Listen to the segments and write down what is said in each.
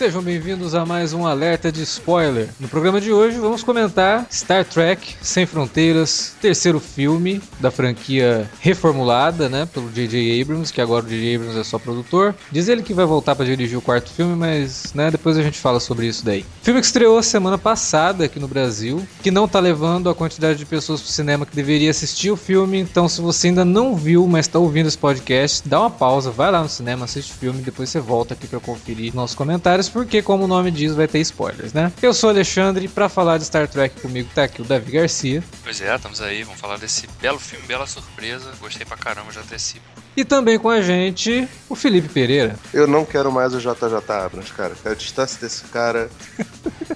Sejam bem-vindos a mais um alerta de spoiler. No programa de hoje vamos comentar Star Trek Sem Fronteiras, terceiro filme da franquia reformulada, né, pelo J.J. Abrams, que agora o J.J. Abrams é só produtor. Diz ele que vai voltar para dirigir o quarto filme, mas, né, depois a gente fala sobre isso daí. Filme que estreou semana passada aqui no Brasil, que não tá levando a quantidade de pessoas pro cinema que deveria assistir o filme, então se você ainda não viu, mas tá ouvindo esse podcast, dá uma pausa, vai lá no cinema, assiste o filme, depois você volta aqui para conferir nossos comentários porque, como o nome diz, vai ter spoilers, né? Eu sou Alexandre para falar de Star Trek comigo tá aqui o Davi Garcia. Pois é, estamos aí, vamos falar desse belo filme, bela surpresa. Gostei pra caramba, já antecipo. E também com a gente, o Felipe Pereira. Eu não quero mais o JJ Abrams, cara. Quero distância desse cara.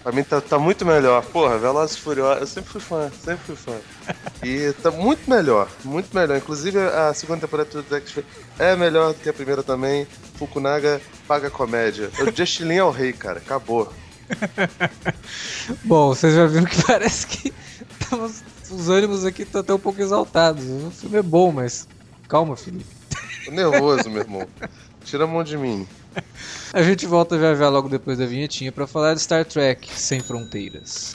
pra mim tá, tá, muito melhor. Porra, Velozes e Furiosos, eu sempre fui fã, sempre fui fã. E tá muito melhor, muito melhor. Inclusive a segunda temporada do X é melhor do que a primeira também. Fukunaga paga comédia. O Justin Lin é o rei, cara. Acabou. Bom, vocês já viram que parece que os ânimos aqui estão até um pouco exaltados. O filme é bom, mas calma, Felipe. Tô nervoso, meu irmão. Tira a mão de mim. A gente volta já já logo depois da vinhetinha para falar de Star Trek Sem Fronteiras.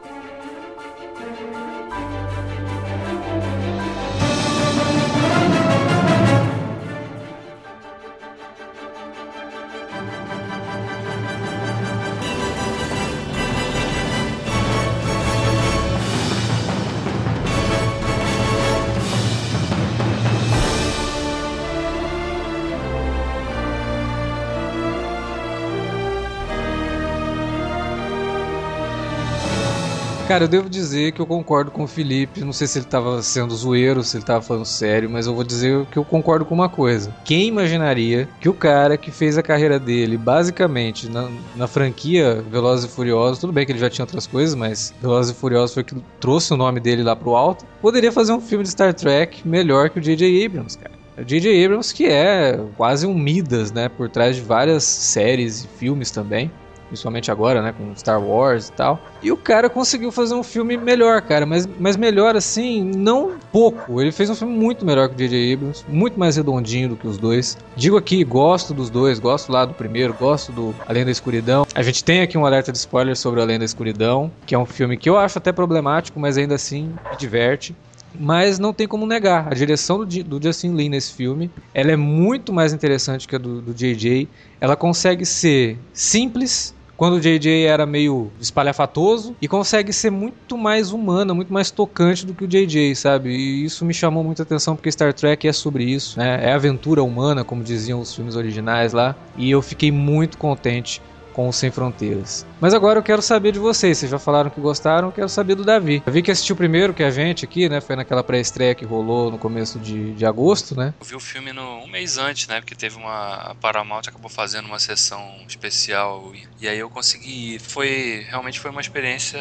Cara, eu devo dizer que eu concordo com o Felipe. Não sei se ele tava sendo zoeiro, se ele tava falando sério, mas eu vou dizer que eu concordo com uma coisa. Quem imaginaria que o cara que fez a carreira dele basicamente na, na franquia Velozes e Furiosos, tudo bem que ele já tinha outras coisas, mas Velozes e Furiosos foi que trouxe o nome dele lá pro alto, poderia fazer um filme de Star Trek melhor que o J.J. Abrams, cara. J.J. Abrams que é quase um Midas, né, por trás de várias séries e filmes também principalmente agora, né, com Star Wars e tal. E o cara conseguiu fazer um filme melhor, cara, mas, mas melhor assim, não pouco. Ele fez um filme muito melhor que o J.J. Abrams, muito mais redondinho do que os dois. Digo aqui, gosto dos dois, gosto lá do primeiro, gosto do Além da Escuridão. A gente tem aqui um alerta de spoiler sobre Além da Escuridão, que é um filme que eu acho até problemático, mas ainda assim me diverte mas não tem como negar. A direção do, do Justin Lin nesse filme, ela é muito mais interessante que a do, do JJ. Ela consegue ser simples, quando o JJ era meio espalhafatoso e consegue ser muito mais humana, muito mais tocante do que o JJ, sabe? E isso me chamou muita atenção porque Star Trek é sobre isso, né? É aventura humana, como diziam os filmes originais lá, e eu fiquei muito contente com o Sem Fronteiras. Mas agora eu quero saber de vocês. Vocês já falaram que gostaram, eu quero saber do Davi. Davi que assistiu primeiro que a gente aqui, né? Foi naquela pré-estreia que rolou no começo de, de agosto, né? Eu vi o filme no, um mês antes, né? Porque teve uma. A Paramount acabou fazendo uma sessão especial e, e aí eu consegui ir. Foi. Realmente foi uma experiência.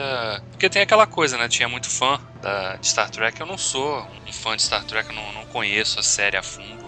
Porque tem aquela coisa, né? Tinha muito fã da, de Star Trek. Eu não sou um fã de Star Trek, eu não, não conheço a série a fundo.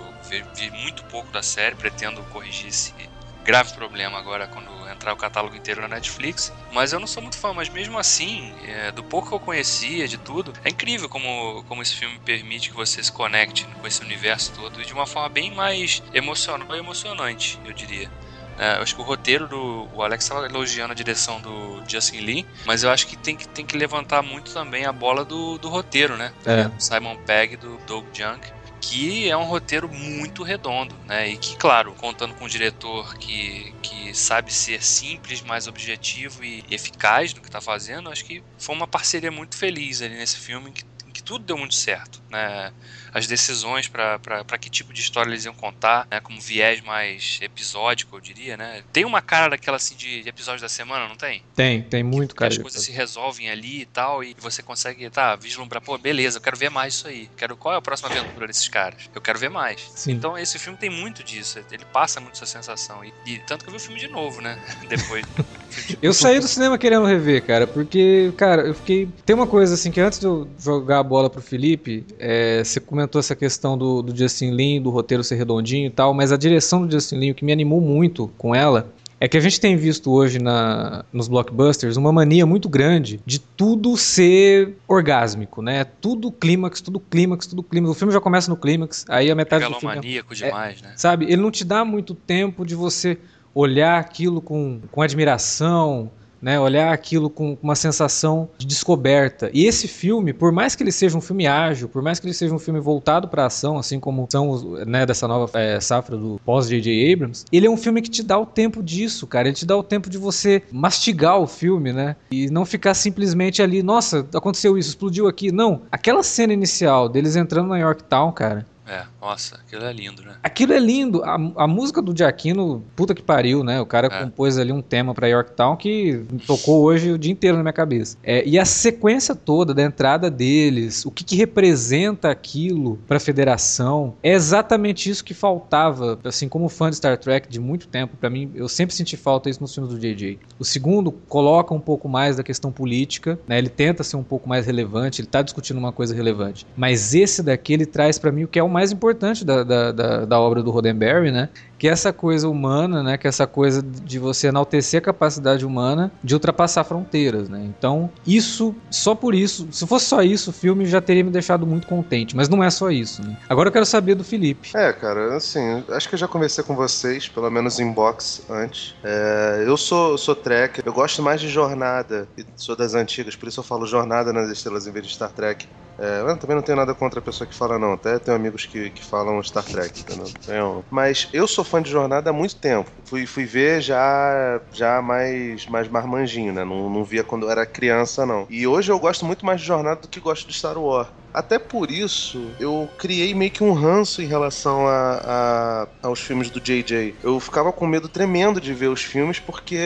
Vi, muito pouco da série, pretendo corrigir esse grave problema agora quando entrar o catálogo inteiro na Netflix. Mas eu não sou muito fã, mas mesmo assim, é, do pouco que eu conhecia, de tudo, é incrível como, como esse filme permite que você se conecte com esse universo todo e de uma forma bem mais emocional e emocionante, eu diria. É, eu acho que o roteiro do. O Alex estava elogiando a direção do Justin Lee, mas eu acho que tem que, tem que levantar muito também a bola do, do roteiro, né? É. Simon Pegg, do Doug Junk que é um roteiro muito redondo, né? E que, claro, contando com um diretor que, que sabe ser simples, mais objetivo e eficaz no que está fazendo, acho que foi uma parceria muito feliz ali nesse filme que, que tudo deu muito certo, né? As decisões para que tipo de história eles iam contar, né? Como viés mais episódico, eu diria, né? Tem uma cara daquela assim de, de episódio da semana, não tem? Tem, tem muito, que, cara. Que as coisas se resolvem ali e tal, e você consegue, tá, vislumbrar, pô, beleza, eu quero ver mais isso aí. Quero, qual é a próxima aventura desses caras? Eu quero ver mais. Sim. Então esse filme tem muito disso, ele passa muito essa sensação. E, e tanto que eu vi o filme de novo, né? Depois. eu saí do cinema querendo rever, cara, porque, cara, eu fiquei. Tem uma coisa assim que antes de eu jogar a bola pro Felipe, é, você começou comentou essa questão do, do Justin Lin, do roteiro ser redondinho e tal, mas a direção do Justin Lin, o que me animou muito com ela, é que a gente tem visto hoje na, nos blockbusters uma mania muito grande de tudo ser orgásmico, né? Tudo clímax, tudo clímax, tudo clímax. O filme já começa no clímax, aí a metade do filme... maníaco demais, é, né? Sabe? Ele não te dá muito tempo de você olhar aquilo com, com admiração, né, olhar aquilo com uma sensação de descoberta. E esse filme, por mais que ele seja um filme ágil, por mais que ele seja um filme voltado para ação, assim como são né, dessa nova é, safra do pós J.J. Abrams, ele é um filme que te dá o tempo disso, cara. Ele te dá o tempo de você mastigar o filme, né, e não ficar simplesmente ali, nossa, aconteceu isso, explodiu aqui. Não, aquela cena inicial deles entrando na Yorktown, cara, é, nossa, aquilo é lindo, né? Aquilo é lindo. A, a música do Giacchino, puta que pariu, né? O cara é. compôs ali um tema pra Yorktown que tocou hoje o dia inteiro na minha cabeça. É, e a sequência toda da entrada deles, o que, que representa aquilo pra federação, é exatamente isso que faltava, assim, como fã de Star Trek de muito tempo, para mim, eu sempre senti falta isso nos filmes do JJ. O segundo coloca um pouco mais da questão política, né? Ele tenta ser um pouco mais relevante, ele tá discutindo uma coisa relevante. Mas esse daqui, ele traz para mim o que é o mais importante da, da, da, da obra do Roddenberry, né? Que essa coisa humana, né, que essa coisa de você enaltecer a capacidade humana de ultrapassar fronteiras, né? Então, isso, só por isso, se fosse só isso, o filme já teria me deixado muito contente, mas não é só isso, né? Agora eu quero saber do Felipe. É, cara, assim, acho que eu já conversei com vocês, pelo menos em box antes. É, eu sou, sou tracker, eu gosto mais de jornada, sou das antigas, por isso eu falo jornada nas estrelas em vez de Star Trek. É, eu também não tenho nada contra a pessoa que fala, não. Até tenho amigos que, que falam Star Trek, entendeu? Mas eu sou fã de jornada há muito tempo. Fui, fui ver já já mais, mais marmanjinho, né? Não, não via quando eu era criança, não. E hoje eu gosto muito mais de jornada do que gosto de Star Wars. Até por isso, eu criei meio que um ranço em relação a, a, aos filmes do JJ. Eu ficava com medo tremendo de ver os filmes porque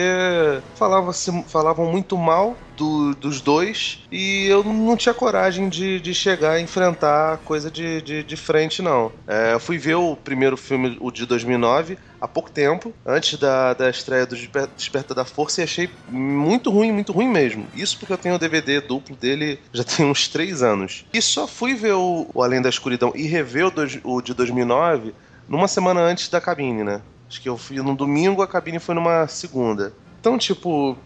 falavam, falavam muito mal do, dos dois e eu não tinha coragem de, de chegar e enfrentar coisa de, de, de frente, não. É, eu fui ver o primeiro filme, o de 2009, há pouco tempo, antes da, da estreia do Desperta da Força, e achei muito ruim, muito ruim mesmo. Isso porque eu tenho o DVD duplo dele já tem uns três anos. E só fui ver o, o Além da Escuridão e rever o, o de 2009 numa semana antes da cabine, né? Acho que eu fui no domingo, a cabine foi numa segunda. Então, tipo,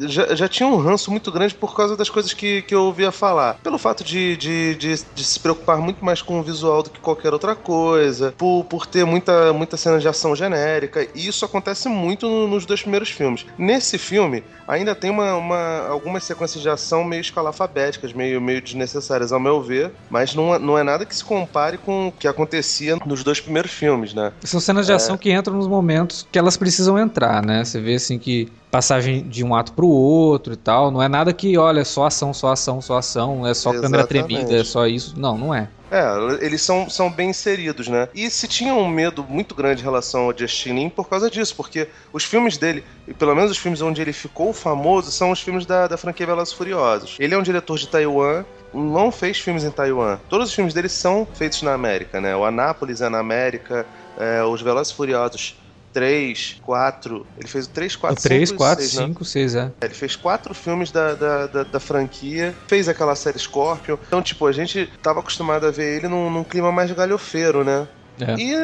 já, já tinha um ranço muito grande por causa das coisas que, que eu ouvia falar. Pelo fato de, de, de, de, se preocupar muito mais com o visual do que qualquer outra coisa, por, por ter muita, muita cena de ação genérica, e isso acontece muito nos dois primeiros filmes. Nesse filme, ainda tem uma, uma, algumas sequências de ação meio escalafabéticas, meio, meio desnecessárias, ao meu ver, mas não, é, não é nada que se compare com o que acontecia nos dois primeiros filmes, né? São cenas de é... ação que entram nos momentos que elas precisam entrar, né? Você vê assim que passagem de um ato pro outro e tal. Não é nada que, olha, só ação, só ação, só ação, é só Exatamente. câmera tremida, é só isso. Não, não é. É, eles são, são bem inseridos, né? E se tinha um medo muito grande em relação ao Justin Lin por causa disso, porque os filmes dele, e pelo menos os filmes onde ele ficou famoso, são os filmes da, da franquia Velozes Furiosos. Ele é um diretor de Taiwan, não fez filmes em Taiwan. Todos os filmes dele são feitos na América, né? O Anápolis é na América, é, os Velozes Furiosos 3, 4. Ele fez o 3, 4, 3, 5, 4, 6, 5, 6, é. Ele fez quatro filmes da, da, da, da, franquia, fez aquela série Scorpion. Então, tipo, a gente tava acostumado a ver ele num, num clima mais galhofeiro, né? É. E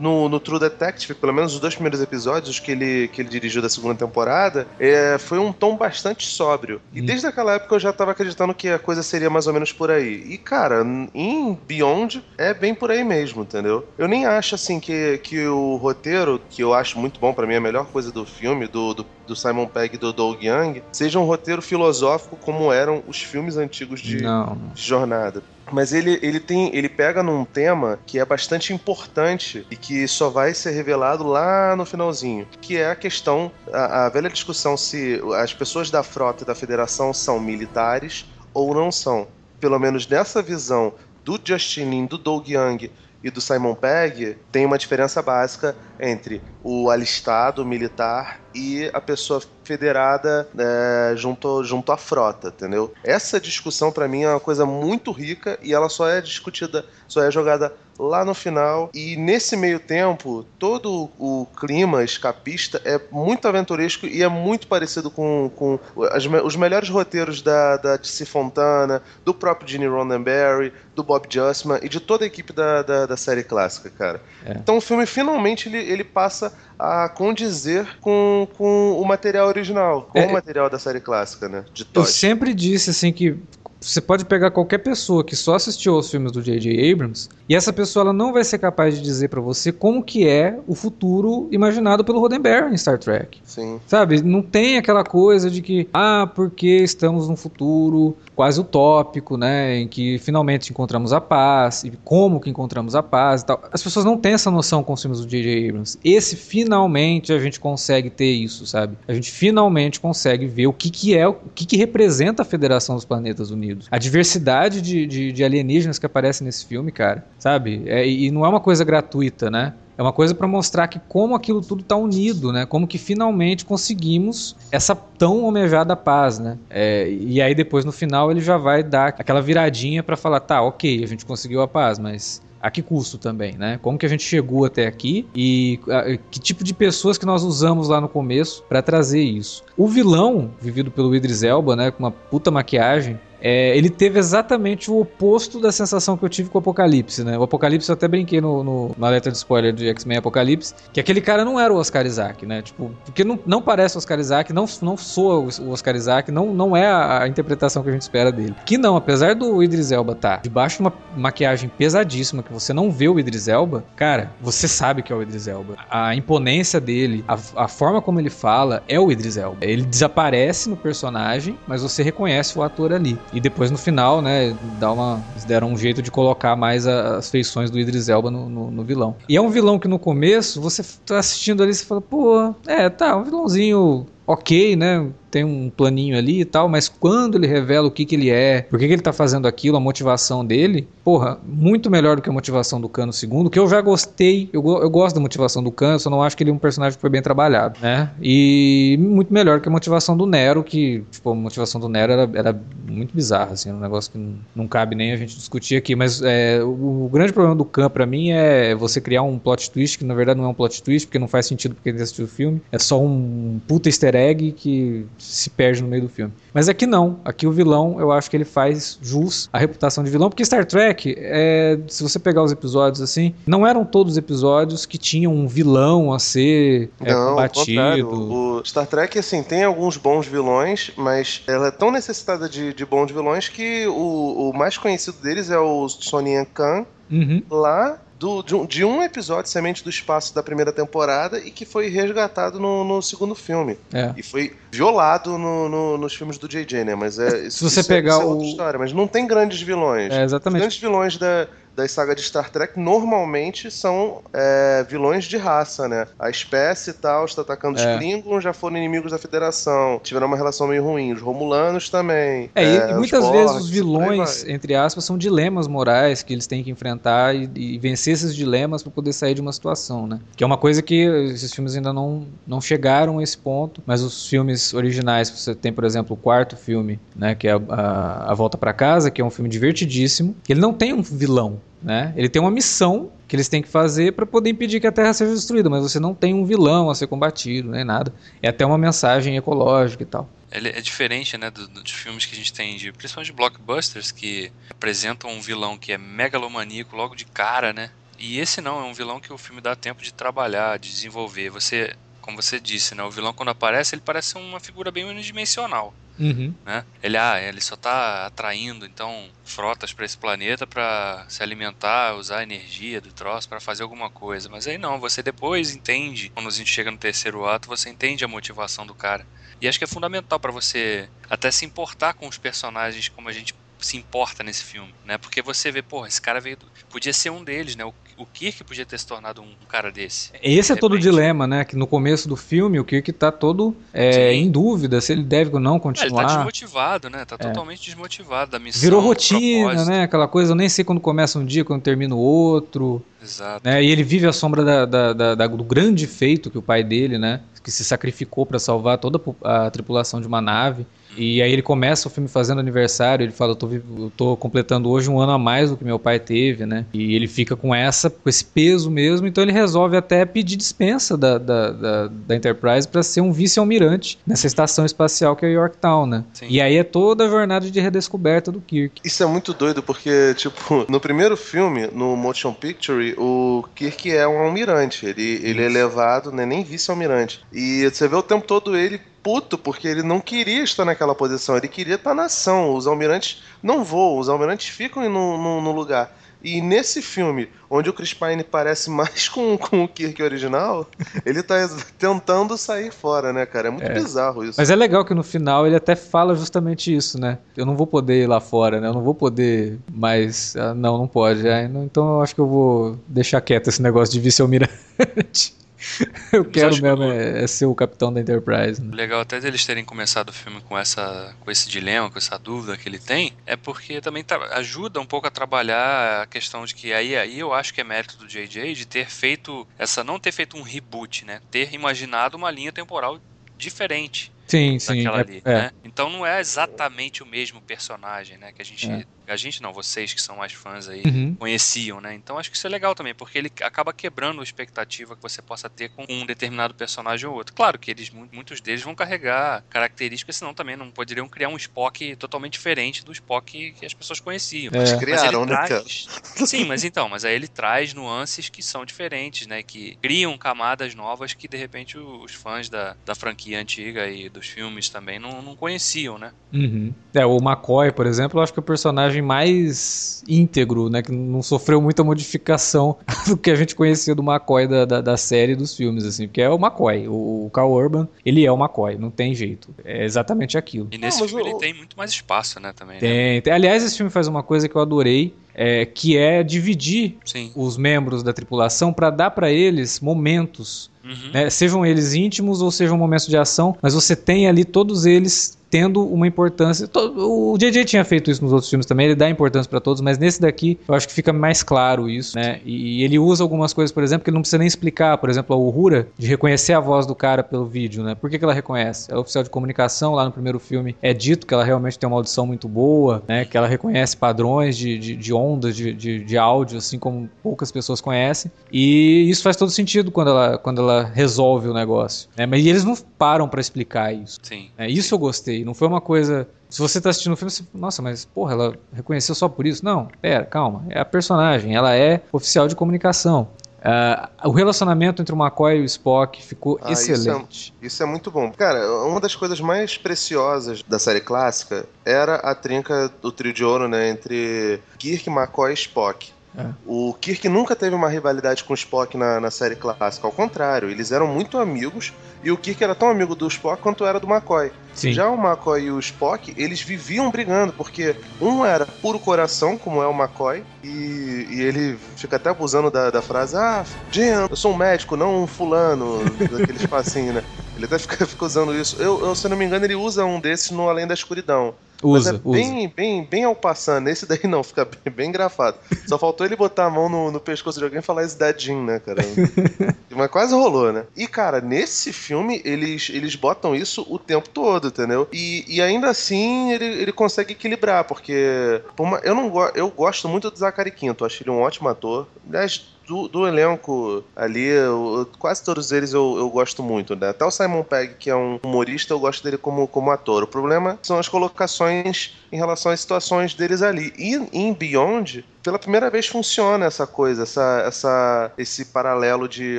no, no, True Detective, pelo menos os dois primeiros episódios que ele, que ele dirigiu da segunda temporada, é, foi um tom bastante sóbrio. E hum. desde aquela época eu já tava acreditando que a coisa seria mais ou menos por aí. E, cara, em Beyond é bem por aí mesmo, entendeu? Eu nem acho, assim, que, que o roteiro, que eu acho muito bom, para mim é a melhor coisa do filme, do, do, do Simon Pegg e do Doug Young, seja um roteiro filosófico como eram os filmes antigos de, de jornada. Mas ele, ele tem ele pega num tema que é bastante importante e que só vai ser revelado lá no finalzinho, que é a questão a, a velha discussão se as pessoas da frota e da federação são militares ou não são. Pelo menos nessa visão do Justin Lin, do Doug Young e do Simon Pegg, tem uma diferença básica entre o alistado militar e a pessoa federada é, junto, junto à frota, entendeu? Essa discussão para mim é uma coisa muito rica e ela só é discutida, só é jogada lá no final. E nesse meio tempo, todo o clima escapista é muito aventuresco e é muito parecido com, com as, os melhores roteiros da, da DC Fontana, do próprio Gene Roddenberry, do Bob Justman e de toda a equipe da, da, da série clássica, cara. É. Então o filme finalmente ele, ele passa a condizer com, com o material original, com é, o material da série clássica, né? De Todd. Eu sempre disse assim que você pode pegar qualquer pessoa que só assistiu aos filmes do J.J. Abrams e essa pessoa ela não vai ser capaz de dizer para você como que é o futuro imaginado pelo Roddenberry em Star Trek. Sim. Sabe? Não tem aquela coisa de que, ah, porque estamos num futuro quase utópico, né, em que finalmente encontramos a paz e como que encontramos a paz e tal. As pessoas não têm essa noção com os filmes do J.J. Abrams. Esse finalmente a gente consegue ter isso, sabe? A gente finalmente consegue ver o que que é, o que que representa a Federação dos Planetas Unidos. A diversidade de, de, de alienígenas que aparece nesse filme, cara, sabe? É, e não é uma coisa gratuita, né? É uma coisa para mostrar que como aquilo tudo está unido, né? Como que finalmente conseguimos essa tão almejada paz, né? É, e aí depois no final ele já vai dar aquela viradinha para falar, tá, ok, a gente conseguiu a paz, mas a que custo também, né? Como que a gente chegou até aqui e a, que tipo de pessoas que nós usamos lá no começo para trazer isso. O vilão, vivido pelo Idris Elba, né, com uma puta maquiagem, é, ele teve exatamente o oposto da sensação que eu tive com o Apocalipse, né? O Apocalipse eu até brinquei no, no na letra de spoiler de X-Men Apocalipse, que aquele cara não era o Oscar Isaac, né? Tipo, porque não, não parece o Oscar Isaac, não, não soa o Oscar Isaac, não, não é a, a interpretação que a gente espera dele. Que não, apesar do Idris Elba estar tá debaixo de uma maquiagem pesadíssima, que você não vê o Idris Elba, cara, você sabe que é o Idris Elba. A imponência dele, a, a forma como ele fala, é o Idris Elba. Ele desaparece no personagem, mas você reconhece o ator ali. E depois no final, né, dá uma, eles deram um jeito de colocar mais a, as feições do Idris Elba no, no, no, vilão. E é um vilão que no começo, você tá assistindo ali e fala, pô, é, tá, um vilãozinho ok, né? Tem um planinho ali e tal, mas quando ele revela o que, que ele é, por que, que ele tá fazendo aquilo, a motivação dele, porra, muito melhor do que a motivação do Cano segundo, que eu já gostei, eu, eu gosto da motivação do Cano, só não acho que ele é um personagem que foi bem trabalhado, né? E muito melhor que a motivação do Nero, que, tipo, a motivação do Nero era, era muito bizarra, assim, um negócio que não, não cabe nem a gente discutir aqui, mas é, o, o, grande problema do Khan para mim é você criar um plot twist que na verdade não é um plot twist, porque não faz sentido porque ele assistiu o filme, é só um puta easter egg que se perde no meio do filme. Mas aqui não. Aqui o vilão, eu acho que ele faz jus à reputação de vilão, porque Star Trek, é, se você pegar os episódios assim, não eram todos episódios que tinham um vilão a ser é, não, combatido. O Star Trek, assim, tem alguns bons vilões, mas ela é tão necessitada de, de bons vilões que o, o mais conhecido deles é o Sonyan Khan, uhum. lá do, de, um, de, um, episódio Semente do Espaço da primeira temporada e que foi resgatado no, no segundo filme. É. E foi violado no, no, nos filmes do JJ, né? Mas é. Se você pegar é, é outra história, mas não tem grandes vilões. É, exatamente. Os grandes vilões da, das sagas de Star Trek normalmente são é, vilões de raça, né? A espécie e tal está atacando é. os Klingons, já foram inimigos da Federação, tiveram uma relação meio ruim. Os Romulanos também. É, é e muitas vezes os vilões, entre aspas, são dilemas morais que eles têm que enfrentar e, e vencer esses dilemas para poder sair de uma situação, né? Que é uma coisa que esses filmes ainda não, não chegaram a esse ponto, mas os filmes originais, você tem, por exemplo, o quarto filme, né? Que é a, a, a Volta para Casa, que é um filme divertidíssimo, que ele não tem um vilão. Né? Ele tem uma missão que eles têm que fazer para poder impedir que a Terra seja destruída, mas você não tem um vilão a ser combatido, nem nada. É até uma mensagem ecológica e tal. Ele é diferente, né, dos filmes que a gente tem, de, principalmente de blockbusters, que apresentam um vilão que é megalomaníaco logo de cara, né? E esse não, é um vilão que o filme dá tempo de trabalhar, de desenvolver. Você, como você disse, né, o vilão quando aparece, ele parece uma figura bem unidimensional. Uhum. Né? Ele, ah, ele só está atraindo então frotas para esse planeta para se alimentar, usar a energia do troço para fazer alguma coisa. Mas aí não, você depois entende, quando a gente chega no terceiro ato, você entende a motivação do cara. E acho que é fundamental para você até se importar com os personagens como a gente se importa nesse filme, né? Porque você vê, porra, esse cara veio. Podia ser um deles, né? O, o Kirk podia ter se tornado um cara desse. Esse é todo o dilema, né? Que no começo do filme o Kirk tá todo é, em dúvida se ele deve ou não continuar. É, ele tá desmotivado, né? Tá é. totalmente desmotivado da missão. Virou rotina, né? Aquela coisa, eu nem sei quando começa um dia, quando termina o outro. Exato. Né? E ele vive à sombra da, da, da, do grande feito que o pai dele, né? Que se sacrificou para salvar toda a tripulação de uma nave. E aí ele começa o filme fazendo aniversário, ele fala, eu tô, eu tô, completando hoje um ano a mais do que meu pai teve, né? E ele fica com essa, com esse peso mesmo, então ele resolve até pedir dispensa da, da, da, da Enterprise para ser um vice-almirante nessa estação espacial que é Yorktown, né? Sim. E aí é toda a jornada de redescoberta do Kirk. Isso é muito doido, porque, tipo, no primeiro filme, no Motion Picture, o Kirk é um almirante, ele, ele é levado, né, nem vice-almirante. E você vê o tempo todo ele puto porque ele não queria estar naquela posição, ele queria estar na ação. Os almirantes não voam, os almirantes ficam no, no, no lugar. E nesse filme, onde o Chris Pine parece mais com, com o Kirk original, ele tá tentando sair fora, né, cara? É muito é. bizarro isso. Mas é legal que no final ele até fala justamente isso, né? Eu não vou poder ir lá fora, né? Eu não vou poder mais. Ah, não, não pode. Ah, então eu acho que eu vou deixar quieto esse negócio de vice-almirante. Eu quero mesmo é, é, ser o capitão da Enterprise. Né? Legal até deles terem começado o filme com, essa, com esse dilema, com essa dúvida que ele tem, é porque também ajuda um pouco a trabalhar a questão de que aí, aí eu acho que é mérito do JJ de ter feito essa não ter feito um reboot, né? Ter imaginado uma linha temporal diferente. Sim, sim. É, ali, é. Né? Então não é exatamente o mesmo personagem, né? Que a gente é a gente não, vocês que são mais fãs aí, uhum. conheciam, né? Então acho que isso é legal também, porque ele acaba quebrando a expectativa que você possa ter com um determinado personagem ou outro. Claro que eles, muitos deles vão carregar características, senão também não poderiam criar um Spock totalmente diferente do Spock que as pessoas conheciam. É. Mas criaram, né? Traz... Sim, mas então, mas aí ele traz nuances que são diferentes, né? Que criam camadas novas que de repente os fãs da, da franquia antiga e dos filmes também não, não conheciam, né? Uhum. É, o McCoy, por exemplo, eu acho que o personagem personagem mais íntegro, né? Que não sofreu muita modificação do que a gente conhecia do McCoy da, da, da série dos filmes, assim. Porque é o McCoy. O, o Carl Urban, ele é o McCoy, não tem jeito. É exatamente aquilo. E nesse não, filme eu... ele tem muito mais espaço, né? Também. Tem, né? tem. Aliás, esse filme faz uma coisa que eu adorei. É, que é dividir Sim. os membros da tripulação para dar para eles momentos, uhum. né, sejam eles íntimos ou sejam momentos de ação, mas você tem ali todos eles tendo uma importância. O JJ tinha feito isso nos outros filmes também, ele dá importância para todos, mas nesse daqui eu acho que fica mais claro isso, né? E ele usa algumas coisas, por exemplo, que ele não precisa nem explicar, por exemplo, a Uhura, de reconhecer a voz do cara pelo vídeo, né? Por que, que ela reconhece? Ela é oficial de comunicação, lá no primeiro filme é dito que ela realmente tem uma audição muito boa, né? Que ela reconhece padrões de, de, de ondas de, de, de áudio, assim como poucas pessoas conhecem. E isso faz todo sentido quando ela, quando ela resolve o negócio. Né? Mas eles não param para explicar isso. Sim. É, isso eu gostei. Não foi uma coisa. Se você tá assistindo o filme, você, nossa, mas porra, ela reconheceu só por isso? Não, pera, calma. É a personagem, ela é oficial de comunicação. Uh, o relacionamento entre o McCoy e o Spock ficou ah, excelente. Isso é, isso é, muito bom. Cara, uma das coisas mais preciosas da série clássica era a trinca do trio de ouro, né? Entre Kirk, McCoy e Spock. É. O Kirk nunca teve uma rivalidade com o Spock na, na série clássica, ao contrário, eles eram muito amigos e o Kirk era tão amigo do Spock quanto era do McCoy. Sim. Já o McCoy e o Spock, eles viviam brigando, porque um era puro coração, como é o McCoy, e, e ele fica até abusando da, da frase: Ah, Jim, eu sou um médico, não um fulano, daquele espacinho, né? Ele até fica, fica usando isso. Eu, eu, se eu não me engano, ele usa um desses no Além da Escuridão. Usa, Mas é bem, usa. bem, bem ao passando. Esse daí não, fica bem, bem grafado. Só faltou ele botar a mão no, no pescoço de alguém e falar esse dadinho, né, cara? Mas quase rolou, né? E, cara, nesse filme, eles, eles botam isso o tempo todo, entendeu? E, e ainda assim, ele, ele consegue equilibrar, porque por uma, eu, não, eu gosto muito do Zachary Quinto, acho ele um ótimo ator. Aliás, do, do elenco ali, eu, quase todos eles eu, eu gosto muito, né? Até o Simon Pegg, que é um humorista, eu gosto dele como, como ator. O problema são as colocações em relação às situações deles ali. E em Beyond, pela primeira vez funciona essa coisa, essa, essa, esse paralelo de,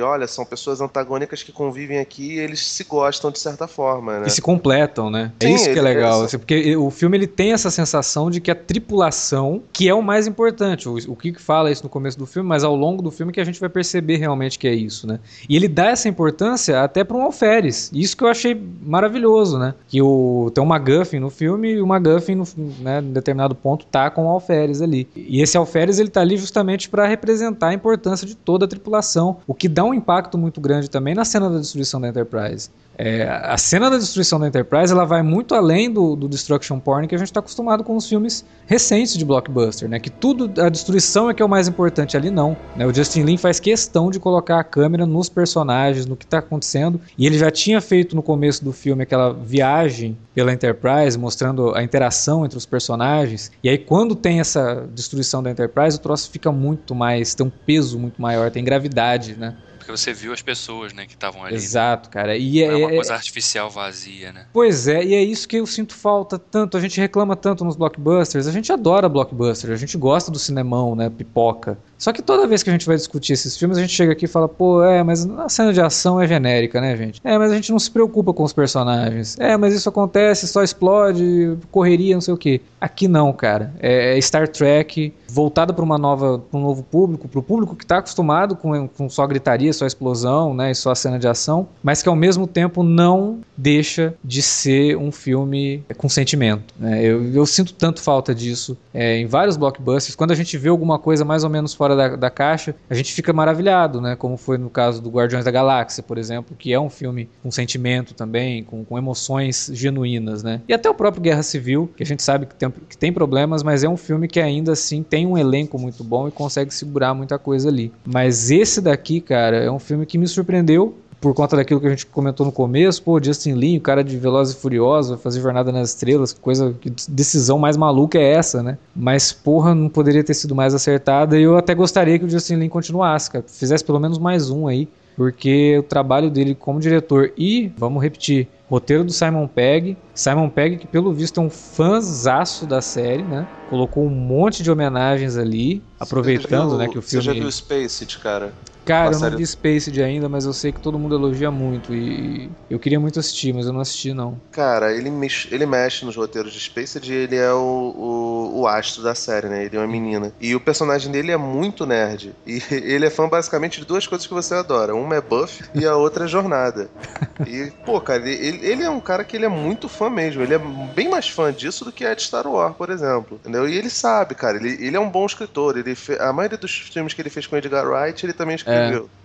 olha, são pessoas antagônicas que convivem aqui e eles se gostam de certa forma, né? E se completam, né? É Sim, é isso que é legal, é assim, porque o filme ele tem essa sensação de que a tripulação, que é o mais importante, o, o Kiko fala isso no começo do filme, mas ao longo do filme que a gente vai perceber realmente que é isso, né? E ele dá essa importância até para um alferes, isso que eu achei maravilhoso, né? Que o, tem uma McGuffin no filme e o McGuffin, no, né, em determinado ponto, tá com o alferes ali. E esse alferes Alferes ele tá ali justamente para representar a importância de toda a tripulação, o que dá um impacto muito grande também na cena da destruição da Enterprise. É, a cena da destruição da Enterprise ela vai muito além do, do destruction porn que a gente está acostumado com os filmes recentes de blockbuster, né? Que tudo a destruição é que é o mais importante ali não. Né? O Justin Lin faz questão de colocar a câmera nos personagens, no que está acontecendo, e ele já tinha feito no começo do filme aquela viagem pela Enterprise, mostrando a interação entre os personagens. E aí quando tem essa destruição da Enterprise, o troço fica muito mais, tem um peso muito maior, tem gravidade, né? Porque você viu as pessoas, né, que estavam ali. Né? Exato, cara. E é, é uma coisa artificial vazia, né? Pois é, e é isso que eu sinto falta tanto. A gente reclama tanto nos blockbusters. A gente adora blockbuster, a gente gosta do cinemão, né, pipoca. Só que toda vez que a gente vai discutir esses filmes, a gente chega aqui e fala, pô, é, mas a cena de ação é genérica, né, gente? É, mas a gente não se preocupa com os personagens. É, mas isso acontece, só explode, correria, não sei o quê. Aqui não, cara. É, é Star Trek voltada para uma nova, pra um novo público, para o público que está acostumado com, com só gritaria, só explosão, né, e só cena de ação, mas que ao mesmo tempo não deixa de ser um filme com sentimento. Né? Eu, eu sinto tanto falta disso é, em vários blockbusters. Quando a gente vê alguma coisa mais ou menos fora da, da caixa, a gente fica maravilhado, né? Como foi no caso do Guardiões da Galáxia, por exemplo, que é um filme com sentimento também, com, com emoções genuínas, né? E até o próprio Guerra Civil, que a gente sabe que tem, que tem problemas, mas é um filme que ainda assim tem um elenco muito bom e consegue segurar muita coisa ali. Mas esse daqui, cara, é um filme que me surpreendeu por conta daquilo que a gente comentou no começo, pô, Justin Lin, o cara de Velozes e Furiosos, fazer Jornada nas Estrelas, que coisa, que decisão mais maluca é essa, né? Mas, porra, não poderia ter sido mais acertada e eu até gostaria que o Justin Lin continuasse, cara, fizesse pelo menos mais um aí, porque o trabalho dele como diretor e, vamos repetir, roteiro do Simon Pegg, Simon Pegg que pelo visto é um fãzaço da série, né? Colocou um monte de homenagens ali, aproveitando, né, que o filme... Você já viu Spaced, cara? Cara, eu não vi Spaced ainda, mas eu sei que todo mundo elogia muito e eu queria muito assistir, mas eu não assisti não. Cara, ele mexe, ele mexe nos roteiros de Spaced e ele é o, o, o, astro da série, né? Ele é uma menina. E o personagem dele é muito nerd. E ele é fã basicamente de duas coisas que você adora. Uma é Buff e a outra é Jornada. E, pô, cara, ele, ele é um cara que ele é muito fã mesmo. Ele é bem mais fã disso do que é de Star Wars, por exemplo. Entendeu? E ele sabe, cara, ele, ele é um bom escritor. Ele fe... A maioria dos filmes que ele fez com Edgar Wright, ele também escreveu é.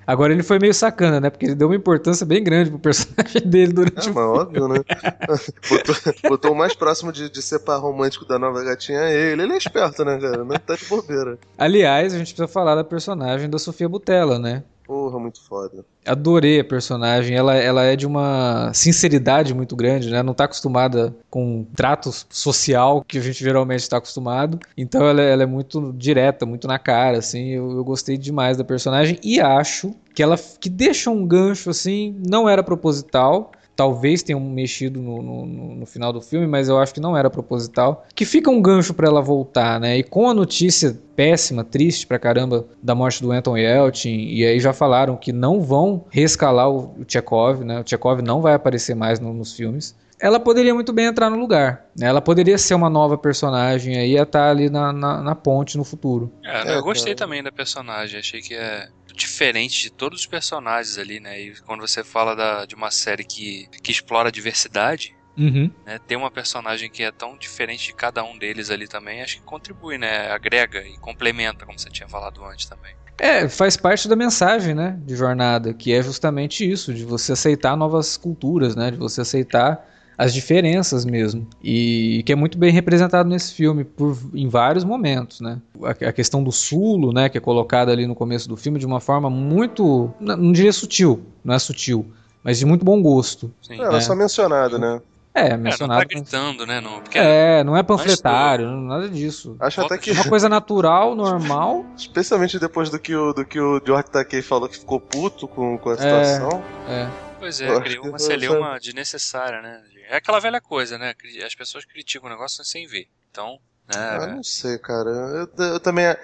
Agora ele foi meio sacana, né? Porque ele deu uma importância bem grande pro personagem dele durante é, o mas óbvio, né? botou, botou, o mais próximo de, de ser par romântico da nova gatinha é ele. Ele é esperto, né, cara? Não tá de bobeira. Aliás, a gente precisa falar da personagem da Sofia Butella, né? Porra, muito foda. Adorei a personagem. Ela, ela é de uma sinceridade muito grande, né? Não tá acostumada com trato social que a gente geralmente está acostumado. Então ela, ela, é muito direta, muito na cara, assim. Eu, eu gostei demais da personagem e acho que ela que deixa um gancho assim, não era proposital, talvez tenham mexido no, no, no, final do filme, mas eu acho que não era proposital. Que fica um gancho para ela voltar, né? E com a notícia péssima, triste pra caramba da morte do Anton Yelchin, e aí já falaram que não vão reescalar o, o né? O Chekhov não vai aparecer mais no, nos filmes. Ela poderia muito bem entrar no lugar. Né? Ela poderia ser uma nova personagem aí e estar ali na, na, na ponte no futuro. É, eu gostei também da personagem. Achei que é diferente de todos os personagens ali, né? E quando você fala da, de uma série que, que explora a diversidade, Uhum. Né, ter uma personagem que é tão diferente de cada um deles ali também, acho que contribui, né? Agrega e complementa, como você tinha falado antes também. É, faz parte da mensagem, né, de jornada, que é justamente isso, de você aceitar novas culturas, né, de você aceitar as diferenças mesmo. E que é muito bem representado nesse filme por, em vários momentos, né? A, a questão do sulo, né, que é colocada ali no começo do filme de uma forma muito, não, diria sutil, não é sutil, mas de muito bom gosto. Sim. É, ela é só mencionada, né? É, mencionado. É, não tá gritando, né? Não, é, não é panfletário, nada disso. Acho até que. É uma coisa natural, normal. Especialmente depois do que o, do que o George Takei falou que ficou puto com, com a situação. É. é. Pois é, criou uma celeuma desnecessária, né? É aquela velha coisa, né? As pessoas criticam o negócio sem ver. Então, né? Eu não sei, cara. Eu, eu também É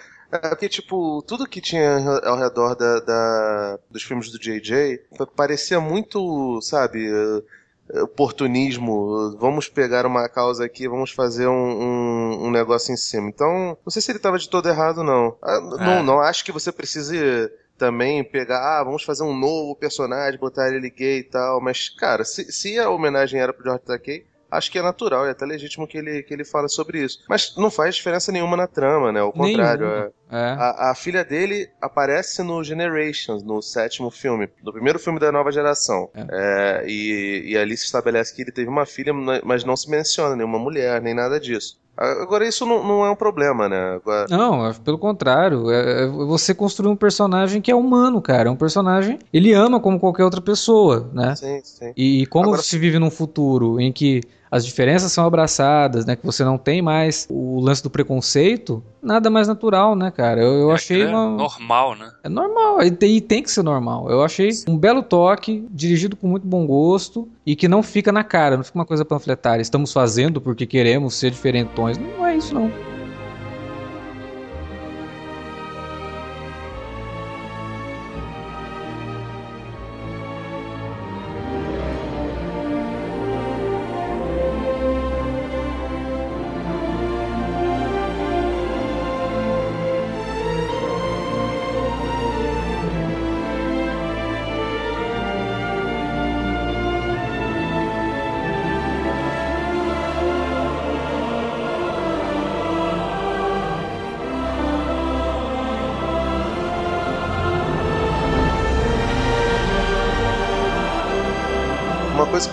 porque, tipo, tudo que tinha ao redor da, da dos filmes do JJ parecia muito, sabe, oportunismo, vamos pegar uma causa aqui, vamos fazer um, um, um negócio em cima. Então, não sei se ele estava de todo errado, não. Ah, é. Não, não acho que você precise também pegar, ah, vamos fazer um novo personagem, botar ele gay e tal, mas, cara, se, se a homenagem era pro George Takei, acho que é natural, é até legítimo que ele, que ele fale sobre isso. Mas não faz diferença nenhuma na trama, né? Ao contrário, é, é. A, a, filha dele aparece no Generations, no sétimo filme, no primeiro filme da nova geração. É. É, e, e ali se estabelece que ele teve uma filha, mas não se menciona nenhuma mulher, nem nada disso. Agora, isso não, não, é um problema, né? Agora... Não, é pelo contrário. É, é você construir um personagem que é humano, cara. É um personagem. Ele ama como qualquer outra pessoa, né? Sim, sim. E, e como Agora... se vive num futuro em que as diferenças são abraçadas, né? Que você não tem mais o lance do preconceito, nada mais natural, né, cara? Eu, eu é, achei é uma... normal, né? É normal, e tem, e tem que ser normal. Eu achei um belo toque, dirigido com muito bom gosto e que não fica na cara, não fica uma coisa panfletária. Estamos fazendo porque queremos ser diferentões. Não é isso, não.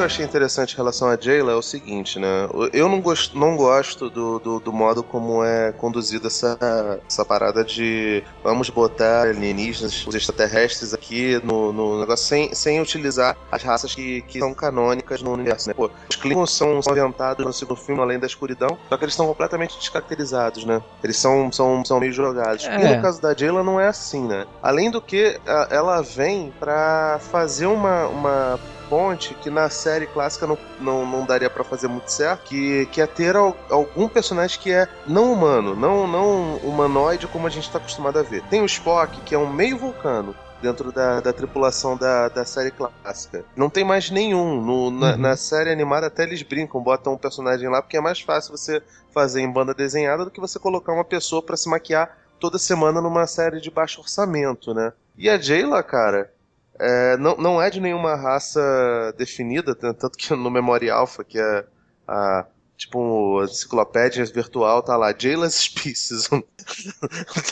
Que eu achei interessante em relação a Jayla é o seguinte, né? Eu não gosto, não gosto do, do, do modo como é conduzida essa, essa parada de vamos botar alienígenas, os extraterrestres aqui no, no negócio sem, sem utilizar as raças que, que são canônicas no universo, né? Pô, os Klingons são, são inventados no segundo filme, Além da Escuridão, só que eles estão completamente descaracterizados, né? Eles são, são, são meio jogados. É. E no caso da Jayla não é assim, né? Além do que, ela vem para fazer uma, uma ponte que na série clássica não, não, não daria para fazer muito certo, que, que é ter algum personagem que é não humano, não, não humanoide como a gente está acostumado a ver. Tem o Spock, que é um meio vulcano, dentro da, da tripulação da, da série clássica. Não tem mais nenhum. No, na, uhum. na, série animada até eles brincam, botam um personagem lá, porque é mais fácil você fazer em banda desenhada do que você colocar uma pessoa para se maquiar toda semana numa série de baixo orçamento, né? E a Jayla, cara, é, não, não é de nenhuma raça definida, tanto que no Memory Alpha, que é a tipo, a enciclopédia virtual tá lá, Jayla's Species. não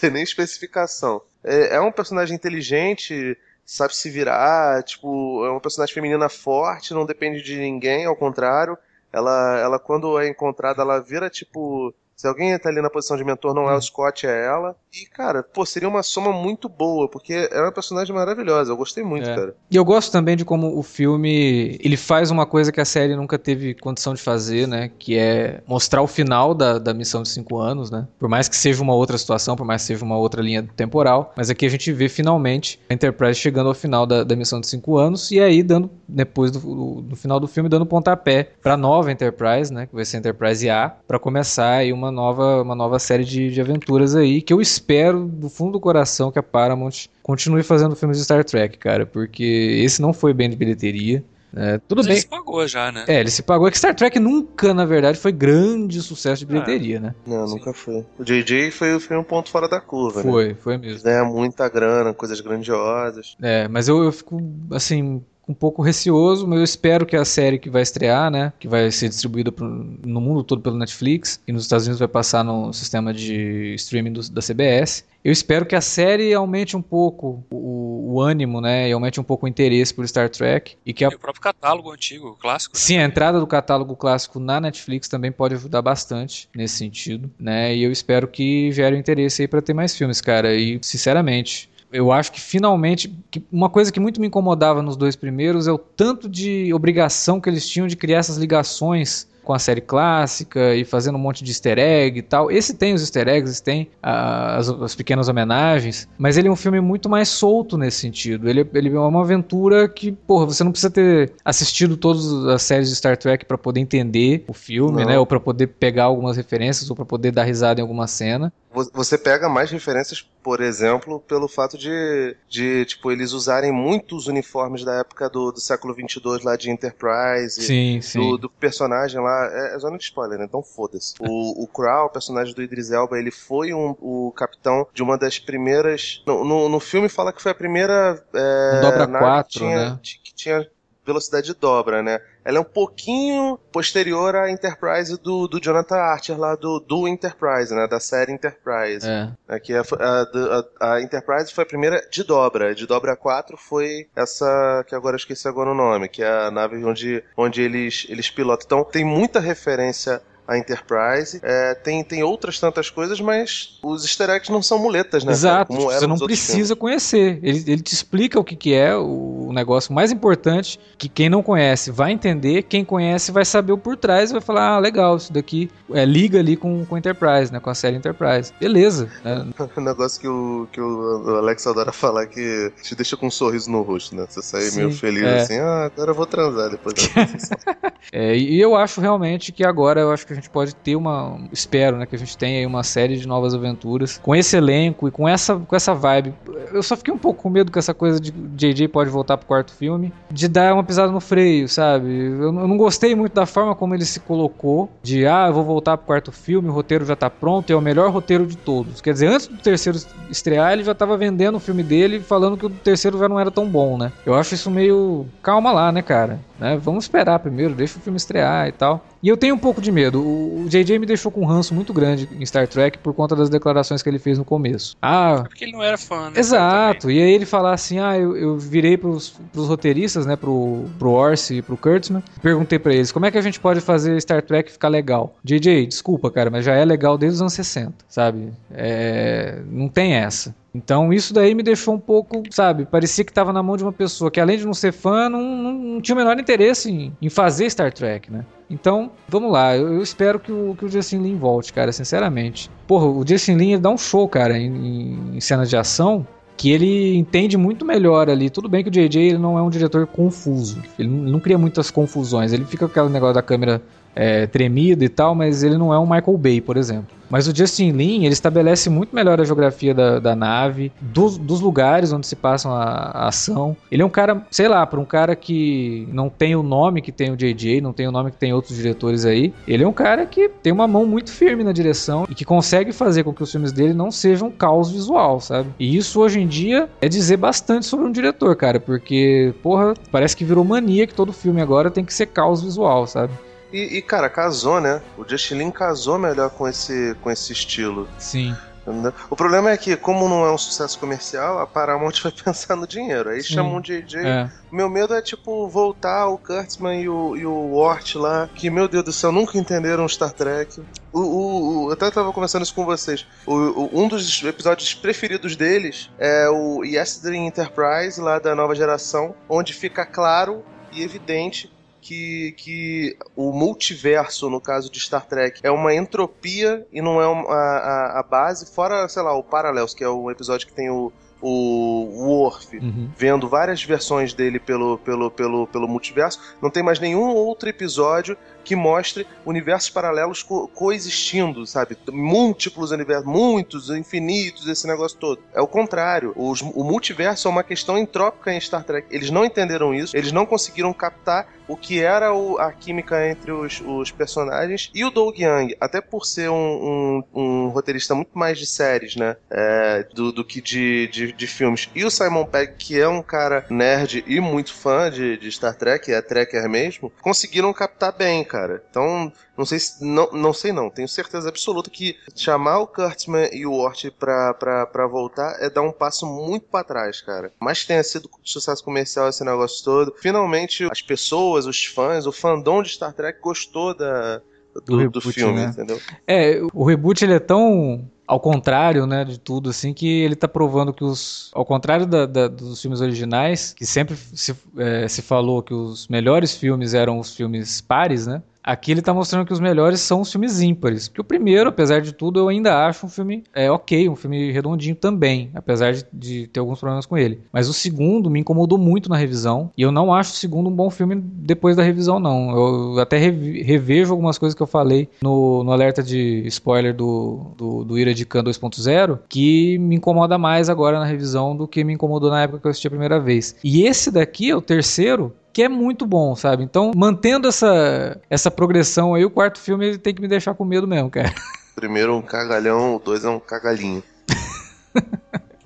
tem nem especificação. É, é, um personagem inteligente, sabe se virar, tipo, é uma personagem feminina forte, não depende de ninguém, ao contrário. Ela, ela quando é encontrada, ela vira, tipo, se alguém tá ali na posição de mentor, não é o hum. Scott, é ela. E, cara, pô, seria uma soma muito boa, porque é uma personagem maravilhosa. Eu gostei muito, é. cara. E eu gosto também de como o filme ele faz uma coisa que a série nunca teve condição de fazer, né? Que é mostrar o final da, da missão de cinco anos, né? Por mais que seja uma outra situação, por mais que seja uma outra linha temporal. Mas aqui a gente vê finalmente a Enterprise chegando ao final da, da missão de cinco anos e aí dando, depois do, do, do final do filme, dando pontapé pra nova Enterprise, né? Que vai ser a Enterprise A, para começar aí uma uma nova, uma nova série de, de aventuras aí, que eu espero do fundo do coração que a Paramount continue fazendo filmes de Star Trek, cara, porque esse não foi bem de bilheteria. É, tudo Mas bem. Ele se pagou já, né? É, ele se pagou. É que Star Trek nunca, na verdade, foi grande sucesso de é. bilheteria, é. né? Não, Sim. nunca foi. O JJ foi, foi um ponto fora da curva, foi, né? Foi, foi mesmo. Ganha muita grana, coisas grandiosas. É, mas eu, eu fico, assim, um pouco receoso, mas eu espero que a série que vai estrear, né, que vai ser distribuída pro, no mundo todo pelo Netflix e nos Estados Unidos vai passar no sistema de streaming do, da CBS. Eu espero que a série aumente um pouco o, o, ânimo, né, e aumente um pouco o interesse por Star Trek e que a... e o próprio catálogo antigo, clássico. Né? Sim, a entrada do catálogo clássico na Netflix também pode ajudar bastante nesse sentido, né? E eu espero que gere interesse aí para ter mais filmes, cara. E sinceramente, eu acho que finalmente. Que uma coisa que muito me incomodava nos dois primeiros é o tanto de obrigação que eles tinham de criar essas ligações com a série clássica e fazendo um monte de easter egg e tal. Esse tem os easter eggs, tem as, as, pequenas homenagens, mas ele é um filme muito mais solto nesse sentido. Ele, ele é uma aventura que, porra, você não precisa ter assistido todas as séries de Star Trek para poder entender o filme, não. né? Ou para poder pegar algumas referências ou para poder dar risada em alguma cena. Você pega mais referências, por exemplo, pelo fato de, de tipo, eles usarem muitos uniformes da época do, do século 22 lá de Enterprise. Sim, sim. Do, do personagem lá. É, é, zona de spoiler, né? Então foda-se. O, o Crow, o personagem do Idris Elba, ele foi um, o capitão de uma das primeiras. No, no, no filme fala que foi a primeira. É, Dobra 4, que tinha, né? Que tinha velocidade de dobra, né? Ela é um pouquinho posterior à Enterprise do, do Jonathan Archer lá do, do Enterprise, né? Da série Enterprise. É. Aqui a, a, a, Enterprise foi a primeira de dobra. De dobra 4 foi essa que agora eu esqueci agora o nome, que é a nave onde, onde eles, eles pilotam. Então tem muita referência a Enterprise. É, tem, tem outras tantas coisas, mas os easter eggs não são muletas, né? Exato, tipo, você não precisa filmes. conhecer. Ele, ele te explica o que, que é o negócio mais importante, que quem não conhece vai entender, quem conhece vai saber o por trás e vai falar, ah, legal, isso daqui é, liga ali com, com Enterprise, né? Com a série Enterprise. Beleza. Né? o negócio que o, que o Alex adora falar que te deixa com um sorriso no rosto, né? Você sai Sim, meio feliz é. assim, ah, agora eu vou transar depois da é, E eu acho realmente que agora eu acho que a gente pode ter uma. Espero, né? Que a gente tenha aí uma série de novas aventuras com esse elenco e com essa, com essa vibe. Eu só fiquei um pouco com medo com essa coisa de JJ pode voltar pro quarto filme, de dar uma pisada no freio, sabe? Eu, não gostei muito da forma como ele se colocou, de ah, eu vou voltar pro quarto filme, o roteiro já tá pronto, é o melhor roteiro de todos. Quer dizer, antes do terceiro estrear, ele já tava vendendo o filme dele, falando que o terceiro já não era tão bom, né? Eu acho isso meio. Calma lá, né, cara? Né? Vamos esperar primeiro, deixa o filme estrear e tal. E eu tenho um pouco de medo. O JJ me deixou com um ranço muito grande em Star Trek por conta das declarações que ele fez no começo. Ah, é porque ele não era fã, né? Exato. E aí ele falar assim: ah, eu, eu virei pros, pros roteiristas, né? Pro, pro Orsi e pro Kurtzman. Perguntei para eles: como é que a gente pode fazer Star Trek ficar legal? JJ, desculpa, cara, mas já é legal desde os anos 60, sabe? É, não tem essa. Então isso daí me deixou um pouco, sabe, parecia que estava na mão de uma pessoa que além de não ser fã, não, não, não tinha o menor interesse em, em, fazer Star Trek, né? Então, vamos lá, eu, eu, espero que o, que o Justin Lin volte, cara, sinceramente. Porra, o Justin Lin ele dá um show, cara, em, em cenas de ação, que ele entende muito melhor ali. Tudo bem que o JJ ele não é um diretor confuso, ele não, ele não cria muitas confusões, ele fica com aquele negócio da câmera é, tremida e tal, mas ele não é um Michael Bay, por exemplo. Mas o Justin Lin, ele estabelece muito melhor a geografia da, da nave, dos, dos lugares onde se passam a, a, ação. Ele é um cara, sei lá, para um cara que não tem o nome que tem o JJ, não tem o nome que tem outros diretores aí, ele é um cara que tem uma mão muito firme na direção e que consegue fazer com que os filmes dele não sejam caos visual, sabe? E isso hoje em dia é dizer bastante sobre um diretor, cara, porque, porra, parece que virou mania que todo filme agora tem que ser caos visual, sabe? E, e, cara, casou, né? O Justin Lin casou melhor com esse, com esse estilo. Sim. O problema é que, como não é um sucesso comercial, a Paramount vai pensar no dinheiro. Aí chamam um JJ. É. Meu medo é, tipo, voltar o Kurtzman e o, e o Wart lá, que, meu Deus do céu, nunca entenderam Star Trek. O, o, o eu até tava conversando isso com vocês. O, um dos episódios preferidos deles é o Yesterday Enterprise, lá da nova geração, onde fica claro e evidente que, que o multiverso, no caso de Star Trek, é uma entropia e não é uma, a, a base, fora, sei lá, o Parallels, que é o episódio que tem o, o Worf uhum. vendo várias versões dele pelo, pelo, pelo, pelo multiverso, não tem mais nenhum outro episódio que mostre universos paralelos co coexistindo, sabe? Múltiplos universos, muitos, infinitos, esse negócio todo. É o contrário. Os, o multiverso é uma questão entrópica em Star Trek. Eles não entenderam isso, eles não conseguiram captar o que era o, a química entre os, os, personagens. E o Doug Young, até por ser um, um, um roteirista muito mais de séries, né? É, do, do, que de, de, de, filmes. E o Simon Pegg, que é um cara nerd e muito fã de, de Star Trek, é trekker mesmo, conseguiram captar bem, cara cara. Então, não sei se. Não, não sei não. Tenho certeza absoluta que chamar o Kurtzman e o Ort pra, pra, pra voltar é dar um passo muito para trás, cara. Mas tenha sido sucesso comercial esse negócio todo. Finalmente, as pessoas, os fãs, o fandom de Star Trek gostou da, do, do, reboot, do filme, né? entendeu? É, o reboot ele é tão ao contrário, né, de tudo, assim, que ele está provando que os, ao contrário da, da, dos filmes originais, que sempre se, é, se falou que os melhores filmes eram os filmes pares, né, Aqui ele tá mostrando que os melhores são os filmes ímpares. Que o primeiro, apesar de tudo, eu ainda acho um filme é, ok, um filme redondinho também, apesar de, de ter alguns problemas com ele. Mas o segundo me incomodou muito na revisão, e eu não acho o segundo um bom filme depois da revisão, não. Eu até revejo algumas coisas que eu falei no, no alerta de spoiler do, do, do Ira de Khan 2.0, que me incomoda mais agora na revisão do que me incomodou na época que eu assisti a primeira vez. E esse daqui é o terceiro, que é muito bom, sabe? Então, mantendo essa, essa progressão aí, o quarto filme ele tem que me deixar com medo mesmo, cara. Primeiro um cagalhão, o dois é um cagalhinho.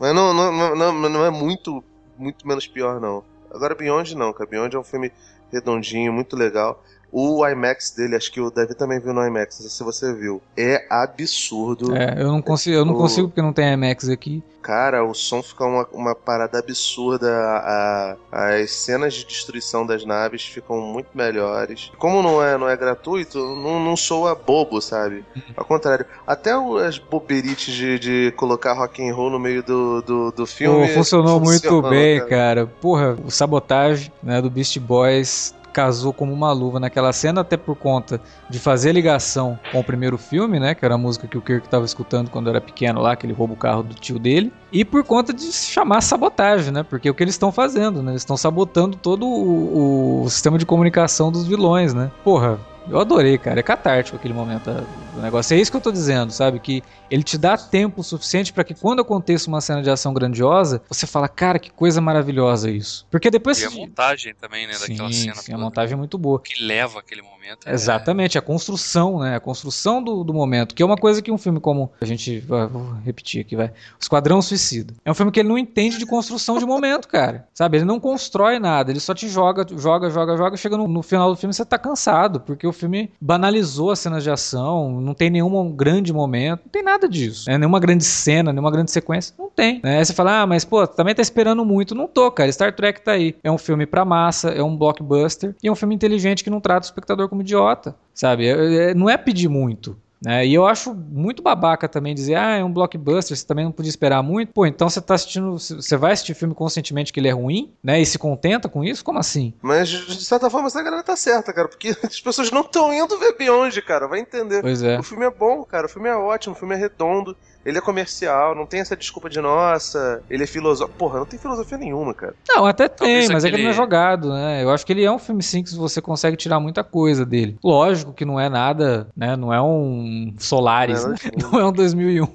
Mas não, não, não, não, é muito, muito menos pior, não. Agora Beyond não, cara. Beyond é um filme redondinho, muito legal. O IMAX dele, acho que o David também viu no IMAX, não sei se você viu. É absurdo. É, eu não consigo, eu não consigo porque não tem IMAX aqui. Cara, o som fica uma, uma parada absurda. A, a, as cenas de destruição das naves ficam muito melhores. Como não é, não é gratuito, não, não soa bobo, sabe? Uhum. Ao contrário, até as boberites de, de colocar rock and roll no meio do, do, do filme. Pô, funcionou muito bem, cara. cara. Porra, o sabotagem né, do Beast Boys casou como uma luva naquela cena, até por conta de fazer ligação com o primeiro filme, né? Que era a música que o Kirk estava escutando quando era pequeno lá, que ele rouba o carro do tio dele. E por conta de chamar sabotagem, né? Porque é o que eles estão fazendo, né? Eles estão sabotando todo o, o sistema de comunicação dos vilões, né? Porra, eu adorei, cara. É catártico aquele momento do negócio. É isso que eu tô dizendo, sabe? Que ele te dá tempo suficiente para que quando aconteça uma cena de ação grandiosa, você fala, cara, que coisa maravilhosa isso. Porque depois. E a montagem também, né? Sim, daquela cena. Sim, a montagem é muito boa. Que leva aquele momento. É... Exatamente, a construção, né? A construção do, do momento. Que é uma coisa que um filme como. A gente. Vou repetir aqui, vai. O Esquadrão Suicida. É um filme que ele não entende de construção de momento, cara. Sabe? Ele não constrói nada. Ele só te joga, joga, joga, joga. Chega no, no final do filme você tá cansado. Porque o filme banalizou as cenas de ação, não tem nenhum grande momento, não tem nada disso. Né? Nenhuma grande cena, nenhuma grande sequência, não tem. Né? Aí você fala, ah, mas pô, também tá esperando muito. Não tô, cara. Star Trek tá aí. É um filme pra massa, é um blockbuster e é um filme inteligente que não trata o espectador como idiota, sabe? É, é, não é pedir muito. Né? E eu acho muito babaca também dizer, ah, é um blockbuster, você também não podia esperar muito. Pô, então você tá assistindo, você vai assistir filme conscientemente que ele é ruim, né? E se contenta com isso? Como assim? Mas, de certa forma, essa galera tá certa, cara, porque as pessoas não estão indo ver Beyond, cara, vai entender. Pois é. O filme é bom, cara, o filme é ótimo, o filme é redondo. Ele é comercial, não tem essa desculpa de nossa, ele é filosófico. Porra, não tem filosofia nenhuma, cara. Não, até tem, mas aquele... é que ele não é jogado, né? Eu acho que ele é um filme sim que você consegue tirar muita coisa dele. Lógico que não é nada, né? Não é um Solaris, não, é, né? não é um 2001.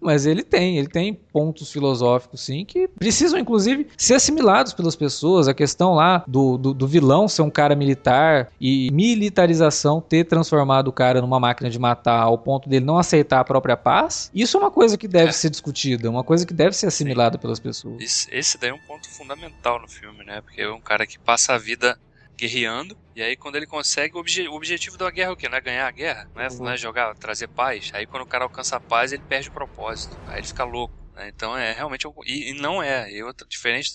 Mas ele tem, ele tem pontos filosóficos sim que precisam, inclusive, ser assimilados pelas pessoas. A questão lá do, do, do vilão ser um cara militar e militarização ter transformado o cara numa máquina de matar ao ponto dele não aceitar a própria paz. Isso é uma coisa que deve é. ser discutida, uma coisa que deve ser assimilada pelas pessoas. Esse, esse daí é um ponto fundamental no filme, né? Porque é um cara que passa a vida guerreando, e aí quando ele consegue, o, obje, o objetivo da guerra é o quê? Não é ganhar a guerra? Não é, uhum. não é jogar, trazer paz? Aí quando o cara alcança a paz, ele perde o propósito. Aí ele fica louco. Né? Então é realmente. E, e não é. E outra, diferente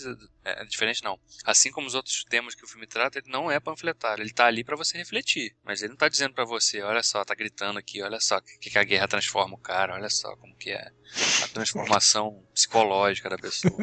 é, diferente não. Assim como os outros temas que o filme trata, ele não é panfletário. Ele tá ali para você refletir. Mas ele não tá dizendo para você, olha só, tá gritando aqui, olha só, que, que a guerra transforma o cara, olha só como que é a transformação psicológica da pessoa.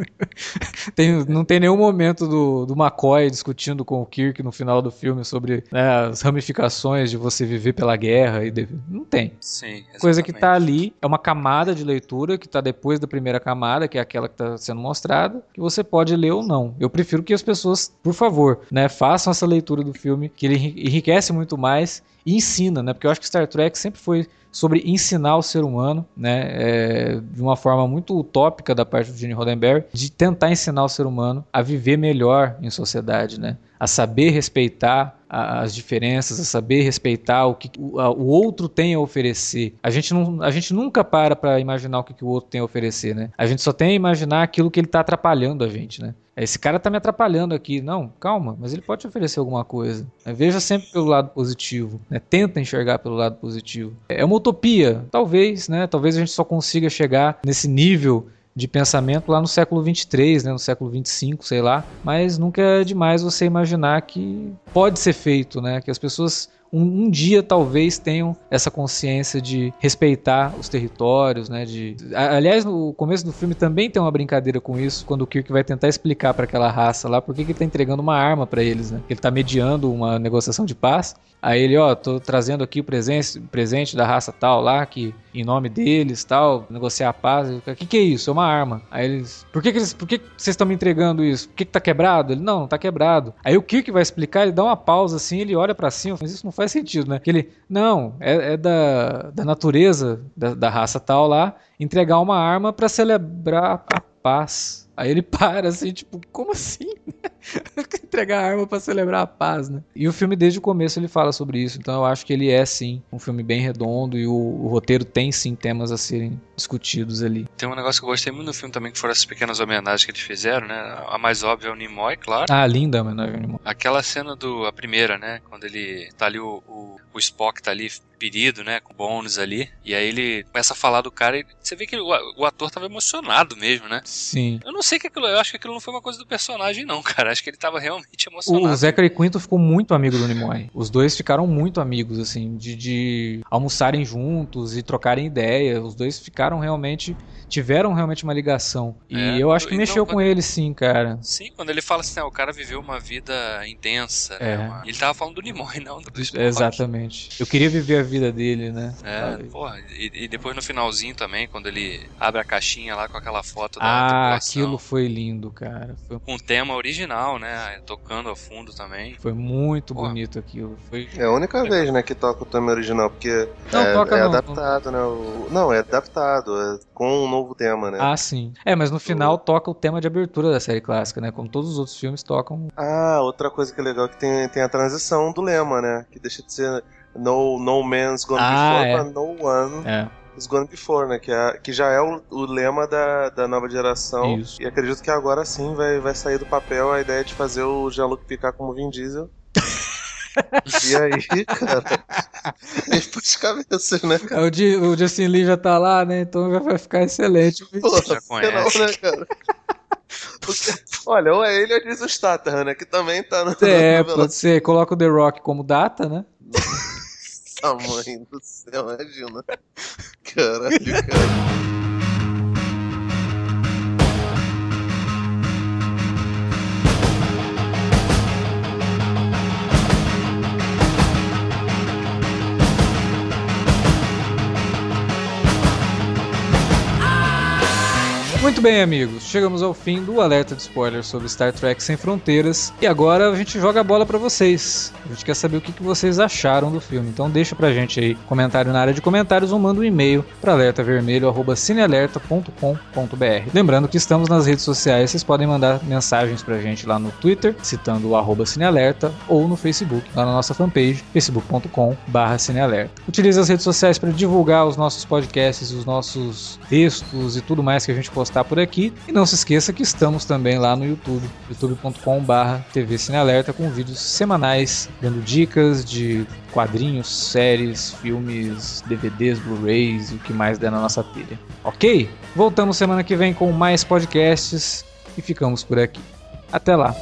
tem, não tem nenhum momento do, do McCoy discutindo com o Kirk no final do filme sobre né, as ramificações de você viver pela guerra. e de... Não tem. Sim, exatamente. Coisa que tá ali é uma camada de leitura que tá depois da primeira camada, que é aquela que tá sendo mostrada, que você pode ler ou não não. Eu prefiro que as pessoas, por favor, né, façam essa leitura do filme, que ele enriquece muito mais e ensina, né? Porque eu acho que Star Trek sempre foi sobre ensinar o ser humano, né, é, de uma forma muito utópica da parte do Gene Roddenberry, de tentar ensinar o ser humano a viver melhor em sociedade, né, a saber respeitar as diferenças, a saber respeitar o que o, o outro tem a oferecer. A gente, não, a gente nunca para para imaginar o que, que o outro tem a oferecer, né? A gente só tem a imaginar aquilo que ele está atrapalhando a gente, né? Esse cara tá me atrapalhando aqui. Não, calma, mas ele pode te oferecer alguma coisa. Veja sempre pelo lado positivo. Né? Tenta enxergar pelo lado positivo. É uma utopia, talvez, né? Talvez a gente só consiga chegar nesse nível de pensamento lá no século 23, né, no século 25, sei lá, mas nunca é demais você imaginar que pode ser feito, né, que as pessoas um, um, dia talvez tenham essa consciência de respeitar os territórios, né? De, aliás, no começo do filme também tem uma brincadeira com isso, quando o Kirk vai tentar explicar para aquela raça lá por que ele tá entregando uma arma para eles, né? Ele tá mediando uma negociação de paz. Aí ele, ó, tô trazendo aqui o presente, presente da raça tal lá, que em nome deles, tal, negociar a paz. O que, que é isso? É uma arma. Aí eles, por que, que eles, por que vocês estão me entregando isso? Por que, que tá quebrado? Ele, não, não tá quebrado. Aí o Kirk vai explicar, ele dá uma pausa assim, ele olha para cima, mas isso não faz sentido, né? Que ele, não, é, é da, da natureza da, da raça tal lá, entregar uma arma para celebrar a paz. Aí ele para assim, tipo, como assim? Entregar a arma para celebrar a paz, né? E o filme desde o começo ele fala sobre isso, então eu acho que ele é sim um filme bem redondo e o, o roteiro tem sim temas a serem discutidos ali. Tem um negócio que eu gostei muito no filme também que foram essas pequenas homenagens que eles fizeram, né? A mais óbvia é o Nimoy, claro. Ah, linda a homenagem ao Nimoy. Aquela cena do a primeira, né, quando ele tá ali o, o, o Spock tá ali ferido, né, com bônus ali, e aí ele começa a falar do cara e você vê que o, ator tava emocionado mesmo, né? Sim. Eu não sei que aquilo, eu acho que aquilo não foi uma coisa do personagem não, cara. Acho que ele tava realmente emocionado. O Zachary Quinto ficou muito amigo do Nimoy. Os dois ficaram muito amigos, assim, de, de almoçarem juntos e trocarem ideia. Os dois ficaram realmente tiveram realmente uma ligação. E é, eu acho que mexeu não, com ele, sim, cara. Sim, quando ele fala assim, ah, o cara viveu uma vida intensa, né, é. né? Ele tava falando do Nimoy, não do. Exatamente. Eu queria viver a vida dele, né? É, porra. E, e, depois no finalzinho também, quando ele abre a caixinha lá com aquela foto da Ah, aquilo foi lindo, cara. Foi... Com o tema original, né? Tocando ao fundo também. Foi muito porra. bonito aquilo. Foi... É a única vez, né, que toca o tema original, porque não, é, toca, é não, adaptado, não. né? O... Não, é adaptado. É com um novo tema, né? Ah, sim. É, mas no final toca o tema de abertura da série clássica, né? Como todos os outros filmes tocam. Ah, outra coisa que é legal é que tem, tem a transição do lema, né? Que deixa de ser No, no Man's Gone ah, Before é. pra No One. É. Is Gone Before, né? Que, é, que já é o, o lema da, da nova geração. Isso. E acredito que agora sim vai, vai sair do papel a ideia de fazer o Jean-Luc Picard como Vin Diesel. E aí, cara, ele pôs cabeças, né, cara? O, G, o Justin Lee já tá lá, né? Então já vai ficar excelente. Pô, já conhece. Não, né, cara? Porque, olha, ou é ele ou é Jason Statham, né? Que também tá no. É, pode ser. Coloca o The Rock como data, né? Tamanho do céu, imagina. Caralho, cara. Muito bem, amigos. Chegamos ao fim do alerta de spoiler sobre Star Trek Sem Fronteiras. E agora a gente joga a bola para vocês. A gente quer saber o que vocês acharam do filme. Então deixa pra gente aí comentário na área de comentários ou manda um e-mail para alertavermelho@cinealerta.com.br. Lembrando que estamos nas redes sociais, vocês podem mandar mensagens pra gente lá no Twitter, citando o cinealerta, ou no Facebook, lá na nossa fanpage, facebook.com/cinealerta. Utilize as redes sociais para divulgar os nossos podcasts, os nossos textos e tudo mais que a gente posta está por aqui. E não se esqueça que estamos também lá no YouTube, youtube.com.br TV Cinealerta, com vídeos semanais dando dicas de quadrinhos, séries, filmes, DVDs, Blu-rays e o que mais der na nossa telha. Ok? Voltamos semana que vem com mais podcasts e ficamos por aqui. Até lá!